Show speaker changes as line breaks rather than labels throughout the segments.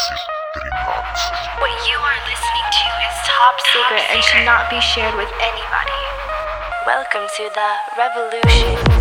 What you are listening to is top secret and should not be shared with anybody. Welcome to the revolution.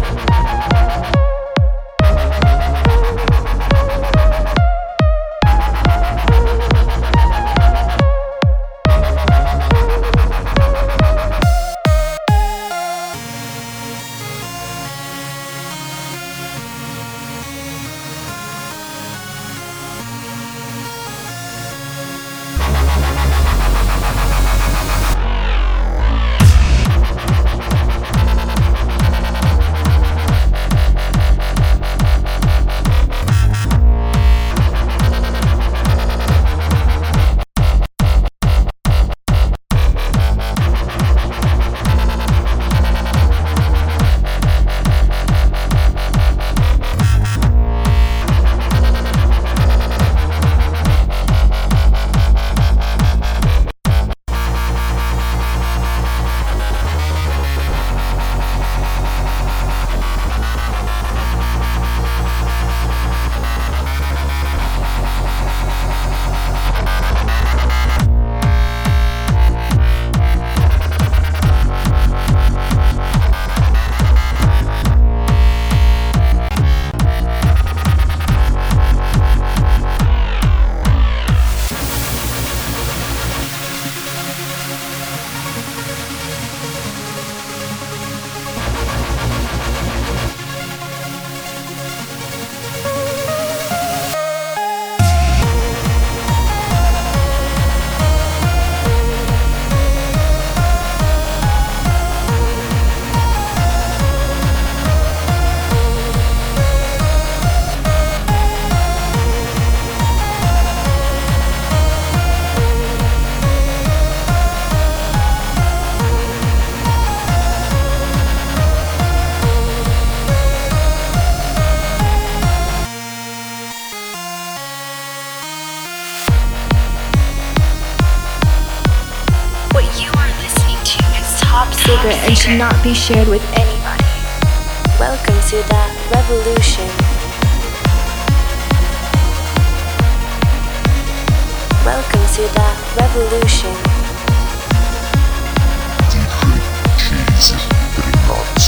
Top secret and should not be shared with anybody. Welcome to the revolution. Welcome to the revolution.
DJ Cheesy Renato.